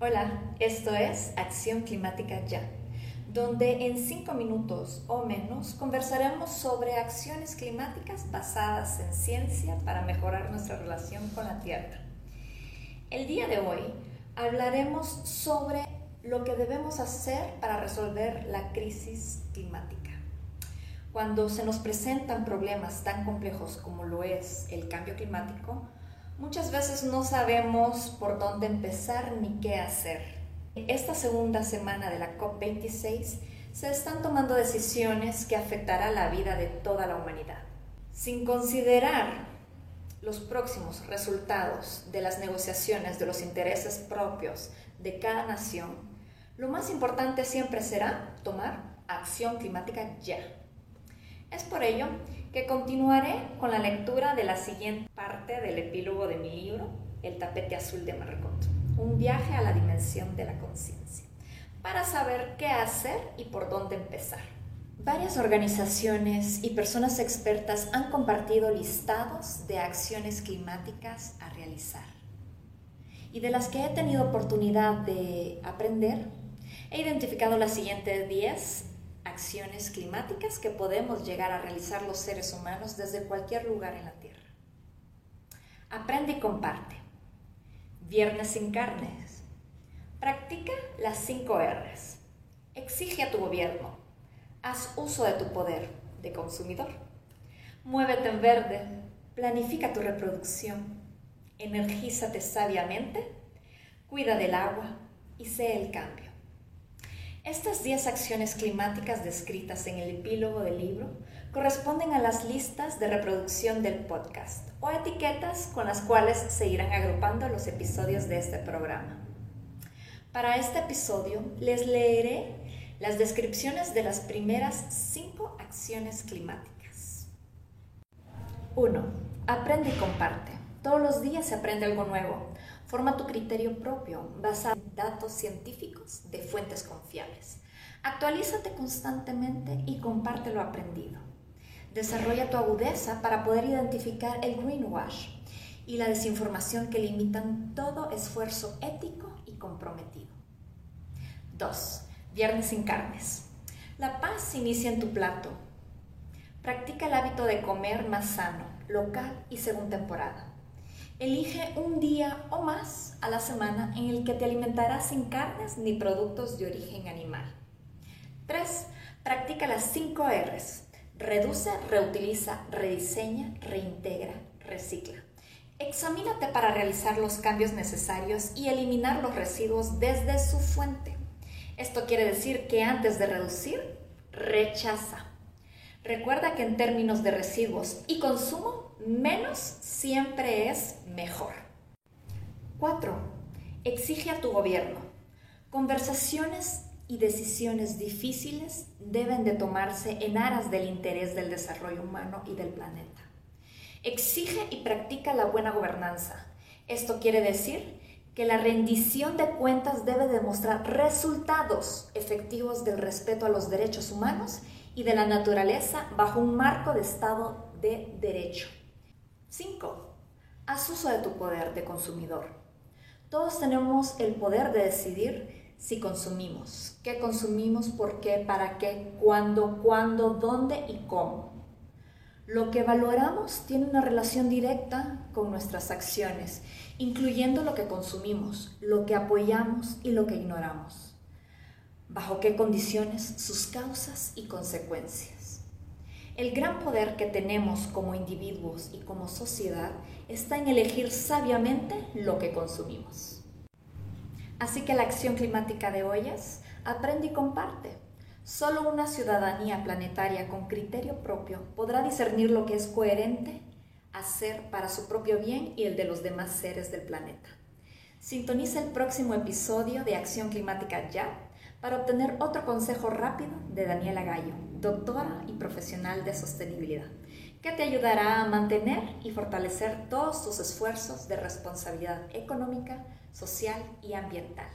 Hola, esto es Acción Climática Ya, donde en cinco minutos o menos conversaremos sobre acciones climáticas basadas en ciencia para mejorar nuestra relación con la Tierra. El día de hoy hablaremos sobre lo que debemos hacer para resolver la crisis climática. Cuando se nos presentan problemas tan complejos como lo es el cambio climático, Muchas veces no sabemos por dónde empezar ni qué hacer. Esta segunda semana de la COP26 se están tomando decisiones que afectarán la vida de toda la humanidad. Sin considerar los próximos resultados de las negociaciones de los intereses propios de cada nación, lo más importante siempre será tomar acción climática ya. Es por ello que continuaré con la lectura de la siguiente parte del epílogo de mi libro, El tapete azul de Margot, un viaje a la dimensión de la conciencia, para saber qué hacer y por dónde empezar. Varias organizaciones y personas expertas han compartido listados de acciones climáticas a realizar. Y de las que he tenido oportunidad de aprender, he identificado las siguientes 10 acciones climáticas que podemos llegar a realizar los seres humanos desde cualquier lugar en la Tierra. Aprende y comparte. Viernes sin carnes. Practica las 5 R's. Exige a tu gobierno. Haz uso de tu poder de consumidor. Muévete en verde. Planifica tu reproducción. Energízate sabiamente. Cuida del agua y sé el cambio. Estas 10 acciones climáticas descritas en el epílogo del libro corresponden a las listas de reproducción del podcast o etiquetas con las cuales se irán agrupando los episodios de este programa. Para este episodio les leeré las descripciones de las primeras 5 acciones climáticas. 1. Aprende y comparte. Todos los días se aprende algo nuevo. Forma tu criterio propio basado en datos científicos de fuentes confiables. Actualízate constantemente y comparte lo aprendido. Desarrolla tu agudeza para poder identificar el greenwash y la desinformación que limitan todo esfuerzo ético y comprometido. 2. Viernes sin carnes. La paz inicia en tu plato. Practica el hábito de comer más sano, local y según temporada. Elige un día o más a la semana en el que te alimentarás sin carnes ni productos de origen animal. 3. Practica las 5 R's. Reduce, reutiliza, rediseña, reintegra, recicla. Examínate para realizar los cambios necesarios y eliminar los residuos desde su fuente. Esto quiere decir que antes de reducir, rechaza. Recuerda que en términos de residuos y consumo, menos siempre es mejor. 4. Exige a tu gobierno. Conversaciones y decisiones difíciles deben de tomarse en aras del interés del desarrollo humano y del planeta. Exige y practica la buena gobernanza. Esto quiere decir que la rendición de cuentas debe demostrar resultados efectivos del respeto a los derechos humanos y de la naturaleza bajo un marco de Estado de Derecho. 5. Haz uso de tu poder de consumidor. Todos tenemos el poder de decidir si consumimos, qué consumimos, por qué, para qué, cuándo, cuándo, dónde y cómo. Lo que valoramos tiene una relación directa con nuestras acciones, incluyendo lo que consumimos, lo que apoyamos y lo que ignoramos. Bajo qué condiciones, sus causas y consecuencias. El gran poder que tenemos como individuos y como sociedad está en elegir sabiamente lo que consumimos. Así que la acción climática de hoy es aprende y comparte. Solo una ciudadanía planetaria con criterio propio podrá discernir lo que es coherente hacer para su propio bien y el de los demás seres del planeta. Sintoniza el próximo episodio de Acción Climática Ya para obtener otro consejo rápido de Daniela Gallo, doctora y profesional de sostenibilidad, que te ayudará a mantener y fortalecer todos tus esfuerzos de responsabilidad económica, social y ambiental.